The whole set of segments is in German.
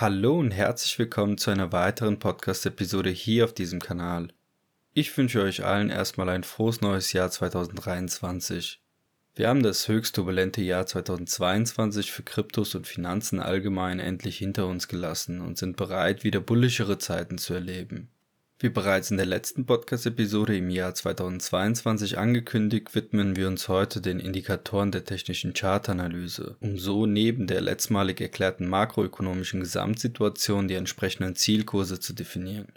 Hallo und herzlich willkommen zu einer weiteren Podcast-Episode hier auf diesem Kanal. Ich wünsche euch allen erstmal ein frohes neues Jahr 2023. Wir haben das höchst turbulente Jahr 2022 für Kryptos und Finanzen allgemein endlich hinter uns gelassen und sind bereit, wieder bullischere Zeiten zu erleben. Wie bereits in der letzten Podcast-Episode im Jahr 2022 angekündigt, widmen wir uns heute den Indikatoren der technischen Chartanalyse, um so neben der letztmalig erklärten makroökonomischen Gesamtsituation die entsprechenden Zielkurse zu definieren.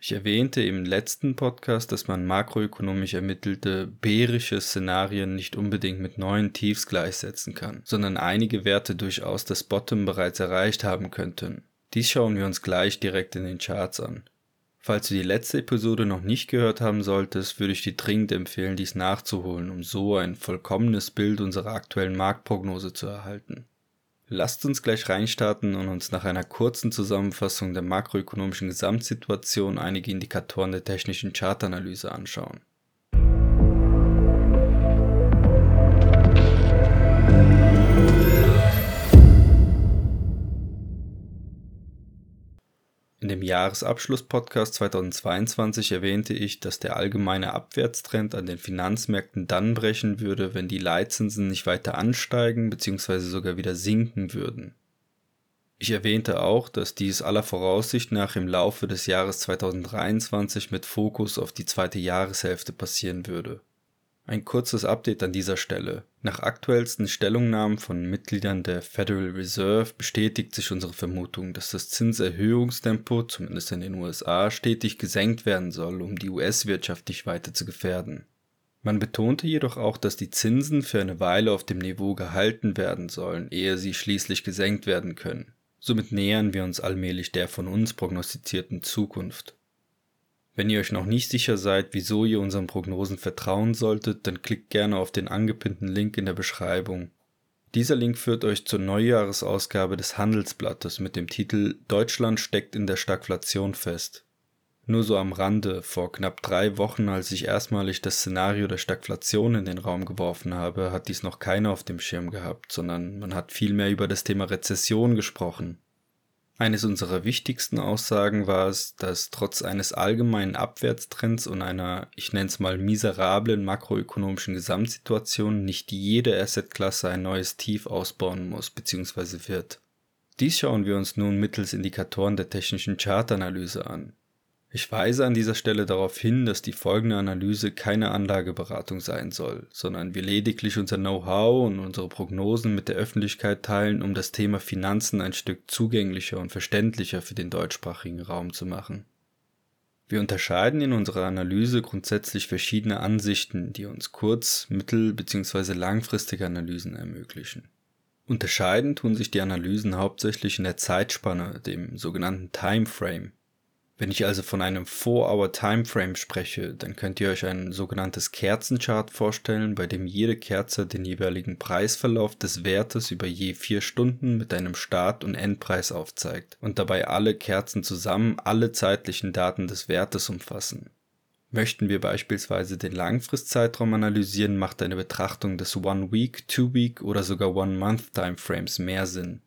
Ich erwähnte im letzten Podcast, dass man makroökonomisch ermittelte bärische Szenarien nicht unbedingt mit neuen Tiefs gleichsetzen kann, sondern einige Werte durchaus das Bottom bereits erreicht haben könnten. Dies schauen wir uns gleich direkt in den Charts an. Falls du die letzte Episode noch nicht gehört haben solltest, würde ich dir dringend empfehlen, dies nachzuholen, um so ein vollkommenes Bild unserer aktuellen Marktprognose zu erhalten. Lasst uns gleich reinstarten und uns nach einer kurzen Zusammenfassung der makroökonomischen Gesamtsituation einige Indikatoren der technischen Chartanalyse anschauen. Dem Jahresabschluss-Podcast 2022 erwähnte ich, dass der allgemeine Abwärtstrend an den Finanzmärkten dann brechen würde, wenn die Leitzinsen nicht weiter ansteigen bzw. sogar wieder sinken würden. Ich erwähnte auch, dass dies aller Voraussicht nach im Laufe des Jahres 2023 mit Fokus auf die zweite Jahreshälfte passieren würde. Ein kurzes Update an dieser Stelle. Nach aktuellsten Stellungnahmen von Mitgliedern der Federal Reserve bestätigt sich unsere Vermutung, dass das Zinserhöhungstempo, zumindest in den USA, stetig gesenkt werden soll, um die US-Wirtschaft nicht weiter zu gefährden. Man betonte jedoch auch, dass die Zinsen für eine Weile auf dem Niveau gehalten werden sollen, ehe sie schließlich gesenkt werden können. Somit nähern wir uns allmählich der von uns prognostizierten Zukunft. Wenn ihr euch noch nicht sicher seid, wieso ihr unseren Prognosen vertrauen solltet, dann klickt gerne auf den angepinnten Link in der Beschreibung. Dieser Link führt euch zur Neujahresausgabe des Handelsblattes mit dem Titel Deutschland steckt in der Stagflation fest. Nur so am Rande, vor knapp drei Wochen, als ich erstmalig das Szenario der Stagflation in den Raum geworfen habe, hat dies noch keiner auf dem Schirm gehabt, sondern man hat vielmehr über das Thema Rezession gesprochen. Eines unserer wichtigsten Aussagen war es, dass trotz eines allgemeinen Abwärtstrends und einer, ich nenne es mal, miserablen makroökonomischen Gesamtsituation nicht jede Assetklasse ein neues Tief ausbauen muss bzw. wird. Dies schauen wir uns nun mittels Indikatoren der technischen Chartanalyse an. Ich weise an dieser Stelle darauf hin, dass die folgende Analyse keine Anlageberatung sein soll, sondern wir lediglich unser Know-how und unsere Prognosen mit der Öffentlichkeit teilen, um das Thema Finanzen ein Stück zugänglicher und verständlicher für den deutschsprachigen Raum zu machen. Wir unterscheiden in unserer Analyse grundsätzlich verschiedene Ansichten, die uns kurz-, mittel- bzw. langfristige Analysen ermöglichen. Unterscheiden tun sich die Analysen hauptsächlich in der Zeitspanne, dem sogenannten Timeframe, wenn ich also von einem 4-Hour Timeframe spreche, dann könnt ihr euch ein sogenanntes Kerzenchart vorstellen, bei dem jede Kerze den jeweiligen Preisverlauf des Wertes über je 4 Stunden mit einem Start- und Endpreis aufzeigt und dabei alle Kerzen zusammen alle zeitlichen Daten des Wertes umfassen. Möchten wir beispielsweise den Langfristzeitraum analysieren, macht eine Betrachtung des One-Week, Two-Week oder sogar One-Month-Timeframes mehr Sinn.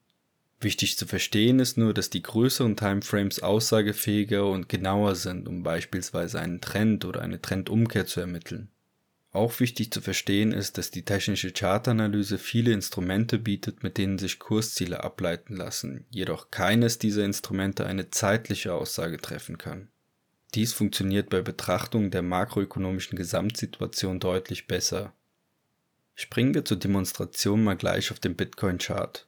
Wichtig zu verstehen ist nur, dass die größeren Timeframes aussagefähiger und genauer sind, um beispielsweise einen Trend oder eine Trendumkehr zu ermitteln. Auch wichtig zu verstehen ist, dass die technische Chartanalyse viele Instrumente bietet, mit denen sich Kursziele ableiten lassen, jedoch keines dieser Instrumente eine zeitliche Aussage treffen kann. Dies funktioniert bei Betrachtung der makroökonomischen Gesamtsituation deutlich besser. Springen wir zur Demonstration mal gleich auf den Bitcoin-Chart.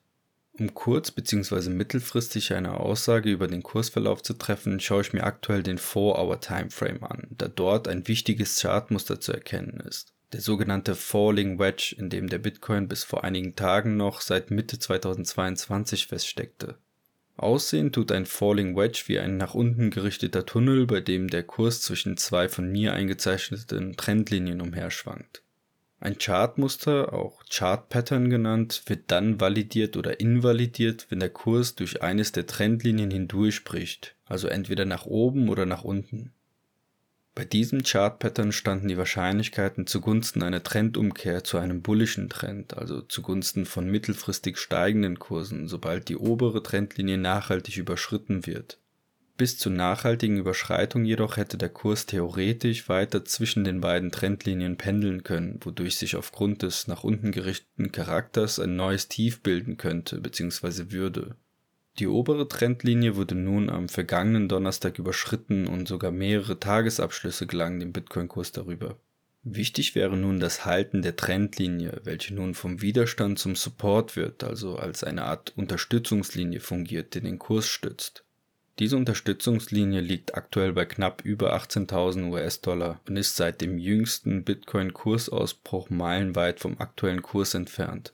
Um kurz- bzw. mittelfristig eine Aussage über den Kursverlauf zu treffen, schaue ich mir aktuell den 4-Hour-Timeframe an, da dort ein wichtiges Chartmuster zu erkennen ist. Der sogenannte Falling Wedge, in dem der Bitcoin bis vor einigen Tagen noch seit Mitte 2022 feststeckte. Aussehen tut ein Falling Wedge wie ein nach unten gerichteter Tunnel, bei dem der Kurs zwischen zwei von mir eingezeichneten Trendlinien umherschwankt. Ein Chartmuster, auch Chart Pattern genannt, wird dann validiert oder invalidiert, wenn der Kurs durch eines der Trendlinien hindurchbricht, also entweder nach oben oder nach unten. Bei diesem Chart-Pattern standen die Wahrscheinlichkeiten zugunsten einer Trendumkehr zu einem bullischen Trend, also zugunsten von mittelfristig steigenden Kursen, sobald die obere Trendlinie nachhaltig überschritten wird. Bis zur nachhaltigen Überschreitung jedoch hätte der Kurs theoretisch weiter zwischen den beiden Trendlinien pendeln können, wodurch sich aufgrund des nach unten gerichteten Charakters ein neues Tief bilden könnte bzw. würde die obere Trendlinie wurde nun am vergangenen Donnerstag überschritten und sogar mehrere Tagesabschlüsse gelangen dem Bitcoin-Kurs darüber. Wichtig wäre nun das Halten der Trendlinie, welche nun vom Widerstand zum Support wird, also als eine Art Unterstützungslinie fungiert, die den Kurs stützt. Diese Unterstützungslinie liegt aktuell bei knapp über 18.000 US-Dollar und ist seit dem jüngsten Bitcoin-Kursausbruch meilenweit vom aktuellen Kurs entfernt.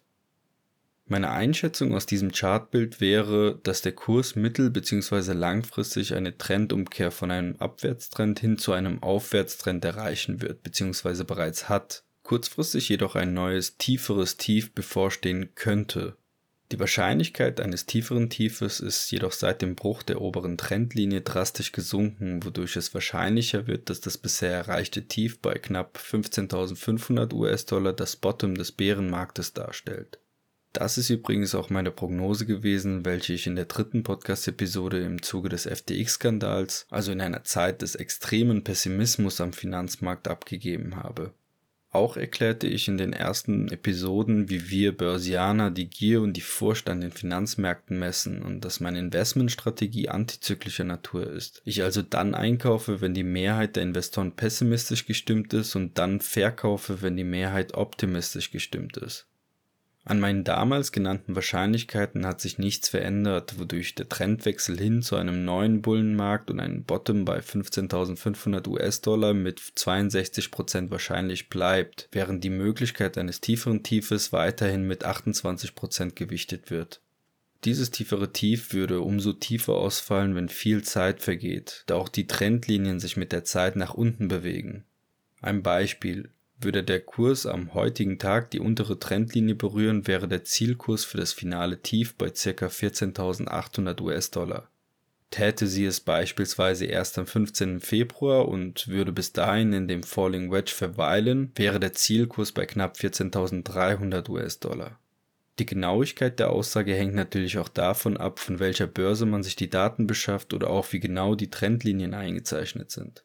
Meine Einschätzung aus diesem Chartbild wäre, dass der Kurs mittel- bzw. langfristig eine Trendumkehr von einem Abwärtstrend hin zu einem Aufwärtstrend erreichen wird bzw. bereits hat, kurzfristig jedoch ein neues, tieferes Tief bevorstehen könnte. Die Wahrscheinlichkeit eines tieferen Tiefes ist jedoch seit dem Bruch der oberen Trendlinie drastisch gesunken, wodurch es wahrscheinlicher wird, dass das bisher erreichte Tief bei knapp 15.500 US-Dollar das Bottom des Bärenmarktes darstellt. Das ist übrigens auch meine Prognose gewesen, welche ich in der dritten Podcast-Episode im Zuge des FTX-Skandals, also in einer Zeit des extremen Pessimismus am Finanzmarkt abgegeben habe. Auch erklärte ich in den ersten Episoden, wie wir Börsianer die Gier und die Furcht an den Finanzmärkten messen und dass meine Investmentstrategie antizyklischer Natur ist. Ich also dann einkaufe, wenn die Mehrheit der Investoren pessimistisch gestimmt ist und dann verkaufe, wenn die Mehrheit optimistisch gestimmt ist. An meinen damals genannten Wahrscheinlichkeiten hat sich nichts verändert, wodurch der Trendwechsel hin zu einem neuen Bullenmarkt und einem Bottom bei 15.500 US-Dollar mit 62% wahrscheinlich bleibt, während die Möglichkeit eines tieferen Tiefes weiterhin mit 28% gewichtet wird. Dieses tiefere Tief würde umso tiefer ausfallen, wenn viel Zeit vergeht, da auch die Trendlinien sich mit der Zeit nach unten bewegen. Ein Beispiel würde der Kurs am heutigen Tag die untere Trendlinie berühren, wäre der Zielkurs für das finale Tief bei ca. 14.800 US-Dollar. Täte sie es beispielsweise erst am 15. Februar und würde bis dahin in dem Falling Wedge verweilen, wäre der Zielkurs bei knapp 14.300 US-Dollar. Die Genauigkeit der Aussage hängt natürlich auch davon ab, von welcher Börse man sich die Daten beschafft oder auch wie genau die Trendlinien eingezeichnet sind.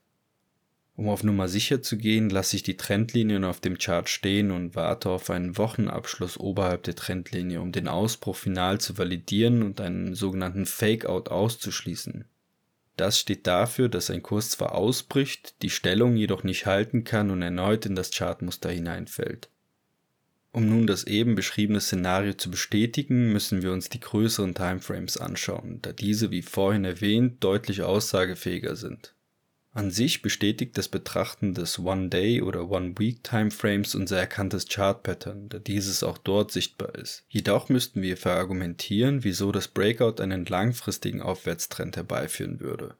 Um auf Nummer sicher zu gehen, lasse ich die Trendlinien auf dem Chart stehen und warte auf einen Wochenabschluss oberhalb der Trendlinie, um den Ausbruch final zu validieren und einen sogenannten Fake-out auszuschließen. Das steht dafür, dass ein Kurs zwar ausbricht, die Stellung jedoch nicht halten kann und erneut in das Chartmuster hineinfällt. Um nun das eben beschriebene Szenario zu bestätigen, müssen wir uns die größeren Timeframes anschauen, da diese wie vorhin erwähnt deutlich aussagefähiger sind. An sich bestätigt das Betrachten des One-Day- oder One-Week-Timeframes unser erkanntes Chart-Pattern, da dieses auch dort sichtbar ist. Jedoch müssten wir verargumentieren, wieso das Breakout einen langfristigen Aufwärtstrend herbeiführen würde.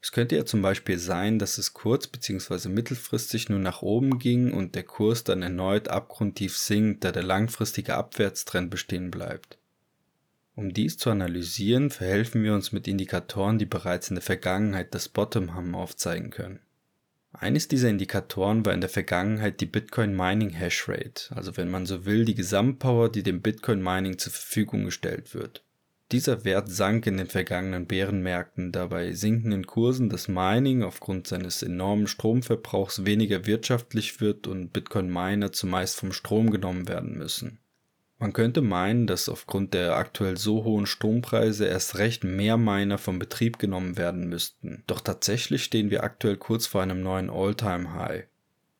Es könnte ja zum Beispiel sein, dass es kurz- bzw. mittelfristig nur nach oben ging und der Kurs dann erneut abgrundtief sinkt, da der langfristige Abwärtstrend bestehen bleibt. Um dies zu analysieren, verhelfen wir uns mit Indikatoren, die bereits in der Vergangenheit das Bottom haben aufzeigen können. Eines dieser Indikatoren war in der Vergangenheit die Bitcoin Mining Hash Rate, also wenn man so will, die Gesamtpower, die dem Bitcoin Mining zur Verfügung gestellt wird. Dieser Wert sank in den vergangenen Bärenmärkten, da bei sinkenden Kursen das Mining aufgrund seines enormen Stromverbrauchs weniger wirtschaftlich wird und Bitcoin Miner zumeist vom Strom genommen werden müssen. Man könnte meinen, dass aufgrund der aktuell so hohen Strompreise erst recht mehr Miner vom Betrieb genommen werden müssten. Doch tatsächlich stehen wir aktuell kurz vor einem neuen All-Time-High.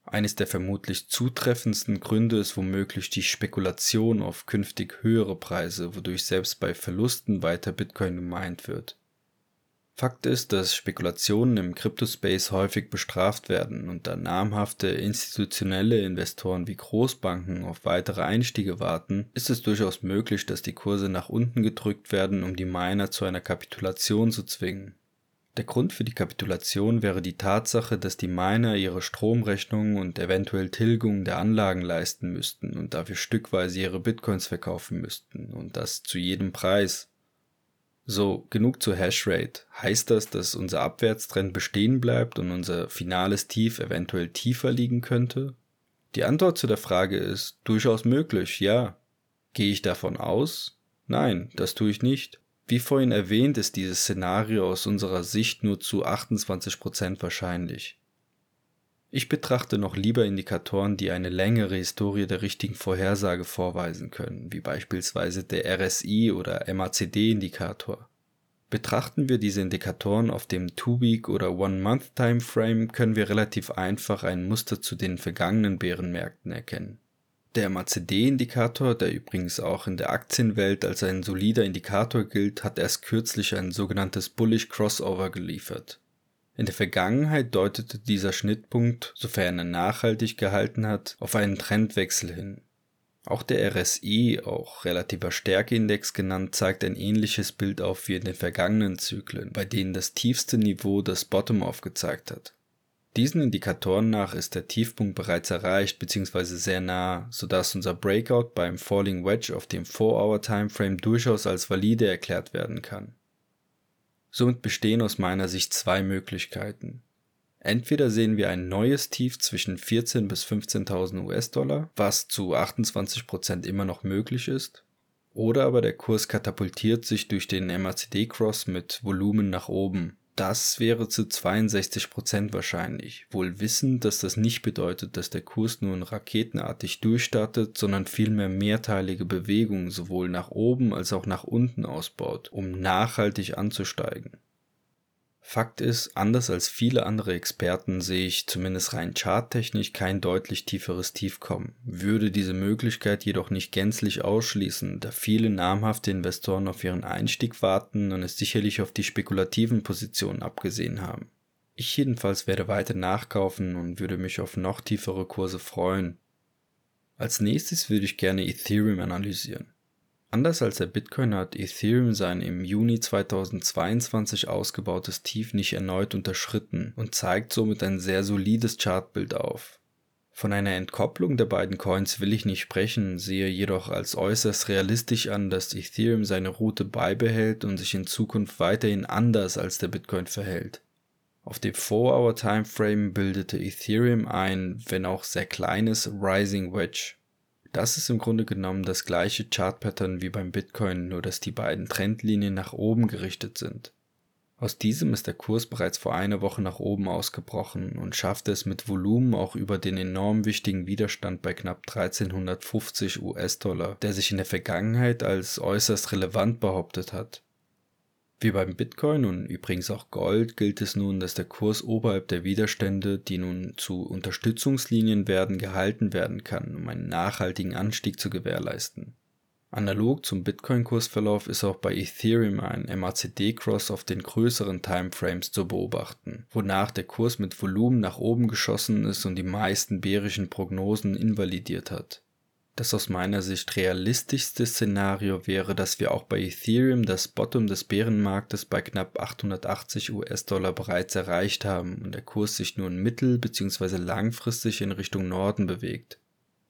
Eines der vermutlich zutreffendsten Gründe ist womöglich die Spekulation auf künftig höhere Preise, wodurch selbst bei Verlusten weiter Bitcoin gemeint wird. Fakt ist, dass Spekulationen im Kryptospace häufig bestraft werden und da namhafte institutionelle Investoren wie Großbanken auf weitere Einstiege warten, ist es durchaus möglich, dass die Kurse nach unten gedrückt werden, um die Miner zu einer Kapitulation zu zwingen. Der Grund für die Kapitulation wäre die Tatsache, dass die Miner ihre Stromrechnungen und eventuell Tilgungen der Anlagen leisten müssten und dafür stückweise ihre Bitcoins verkaufen müssten und das zu jedem Preis. So, genug zur Hashrate. Heißt das, dass unser Abwärtstrend bestehen bleibt und unser finales Tief eventuell tiefer liegen könnte? Die Antwort zu der Frage ist durchaus möglich, ja. Gehe ich davon aus? Nein, das tue ich nicht. Wie vorhin erwähnt, ist dieses Szenario aus unserer Sicht nur zu 28% wahrscheinlich. Ich betrachte noch lieber Indikatoren, die eine längere Historie der richtigen Vorhersage vorweisen können, wie beispielsweise der RSI oder MACD-Indikator. Betrachten wir diese Indikatoren auf dem Two-Week- oder One-Month-Timeframe, können wir relativ einfach ein Muster zu den vergangenen Bärenmärkten erkennen. Der MACD-Indikator, der übrigens auch in der Aktienwelt als ein solider Indikator gilt, hat erst kürzlich ein sogenanntes Bullish Crossover geliefert. In der Vergangenheit deutete dieser Schnittpunkt, sofern er nachhaltig gehalten hat, auf einen Trendwechsel hin. Auch der RSI, auch relativer Stärkeindex genannt, zeigt ein ähnliches Bild auf wie in den vergangenen Zyklen, bei denen das tiefste Niveau das Bottom aufgezeigt hat. Diesen Indikatoren nach ist der Tiefpunkt bereits erreicht bzw. sehr nah, sodass unser Breakout beim Falling Wedge auf dem 4-Hour Timeframe durchaus als valide erklärt werden kann. Somit bestehen aus meiner Sicht zwei Möglichkeiten. Entweder sehen wir ein neues Tief zwischen 14.000 bis 15.000 US-Dollar, was zu 28% immer noch möglich ist, oder aber der Kurs katapultiert sich durch den MACD-Cross mit Volumen nach oben, das wäre zu 62% wahrscheinlich, wohl wissend, dass das nicht bedeutet, dass der Kurs nun raketenartig durchstartet, sondern vielmehr mehrteilige Bewegungen sowohl nach oben als auch nach unten ausbaut, um nachhaltig anzusteigen. Fakt ist, anders als viele andere Experten sehe ich zumindest rein charttechnisch kein deutlich tieferes Tief kommen, würde diese Möglichkeit jedoch nicht gänzlich ausschließen, da viele namhafte Investoren auf ihren Einstieg warten und es sicherlich auf die spekulativen Positionen abgesehen haben. Ich jedenfalls werde weiter nachkaufen und würde mich auf noch tiefere Kurse freuen. Als nächstes würde ich gerne Ethereum analysieren. Anders als der Bitcoin hat Ethereum sein im Juni 2022 ausgebautes Tief nicht erneut unterschritten und zeigt somit ein sehr solides Chartbild auf. Von einer Entkopplung der beiden Coins will ich nicht sprechen, sehe jedoch als äußerst realistisch an, dass Ethereum seine Route beibehält und sich in Zukunft weiterhin anders als der Bitcoin verhält. Auf dem 4-Hour Timeframe bildete Ethereum ein, wenn auch sehr kleines Rising Wedge. Das ist im Grunde genommen das gleiche Chart-Pattern wie beim Bitcoin, nur dass die beiden Trendlinien nach oben gerichtet sind. Aus diesem ist der Kurs bereits vor einer Woche nach oben ausgebrochen und schaffte es mit Volumen auch über den enorm wichtigen Widerstand bei knapp 1350 US-Dollar, der sich in der Vergangenheit als äußerst relevant behauptet hat. Wie beim Bitcoin und übrigens auch Gold gilt es nun, dass der Kurs oberhalb der Widerstände, die nun zu Unterstützungslinien werden, gehalten werden kann, um einen nachhaltigen Anstieg zu gewährleisten. Analog zum Bitcoin-Kursverlauf ist auch bei Ethereum ein MACD-Cross auf den größeren Timeframes zu beobachten, wonach der Kurs mit Volumen nach oben geschossen ist und die meisten bärischen Prognosen invalidiert hat. Das aus meiner Sicht realistischste Szenario wäre, dass wir auch bei Ethereum das Bottom des Bärenmarktes bei knapp 880 US-Dollar bereits erreicht haben und der Kurs sich nun mittel- bzw. langfristig in Richtung Norden bewegt.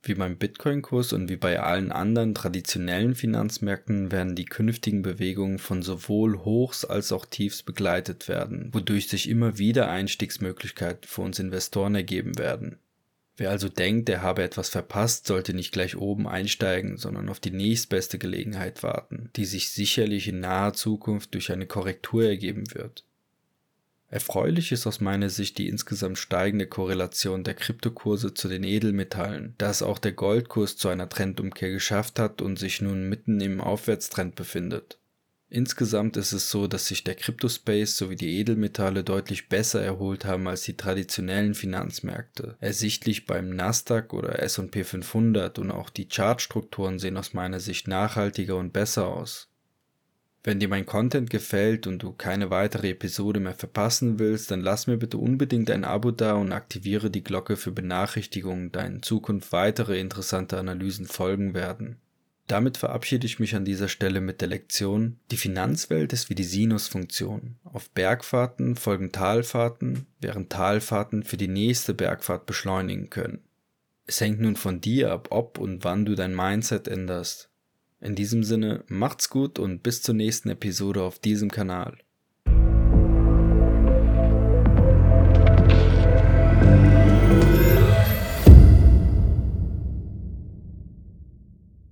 Wie beim Bitcoin-Kurs und wie bei allen anderen traditionellen Finanzmärkten werden die künftigen Bewegungen von sowohl Hochs als auch Tiefs begleitet werden, wodurch sich immer wieder Einstiegsmöglichkeiten für uns Investoren ergeben werden. Wer also denkt, er habe etwas verpasst, sollte nicht gleich oben einsteigen, sondern auf die nächstbeste Gelegenheit warten, die sich sicherlich in naher Zukunft durch eine Korrektur ergeben wird. Erfreulich ist aus meiner Sicht die insgesamt steigende Korrelation der Kryptokurse zu den Edelmetallen, da es auch der Goldkurs zu einer Trendumkehr geschafft hat und sich nun mitten im Aufwärtstrend befindet. Insgesamt ist es so, dass sich der Cryptospace sowie die Edelmetalle deutlich besser erholt haben als die traditionellen Finanzmärkte. Ersichtlich beim Nasdaq oder S&P 500 und auch die Chartstrukturen sehen aus meiner Sicht nachhaltiger und besser aus. Wenn dir mein Content gefällt und du keine weitere Episode mehr verpassen willst, dann lass mir bitte unbedingt ein Abo da und aktiviere die Glocke für Benachrichtigungen, da in Zukunft weitere interessante Analysen folgen werden. Damit verabschiede ich mich an dieser Stelle mit der Lektion, die Finanzwelt ist wie die Sinusfunktion. Auf Bergfahrten folgen Talfahrten, während Talfahrten für die nächste Bergfahrt beschleunigen können. Es hängt nun von dir ab, ob und wann du dein Mindset änderst. In diesem Sinne, macht's gut und bis zur nächsten Episode auf diesem Kanal.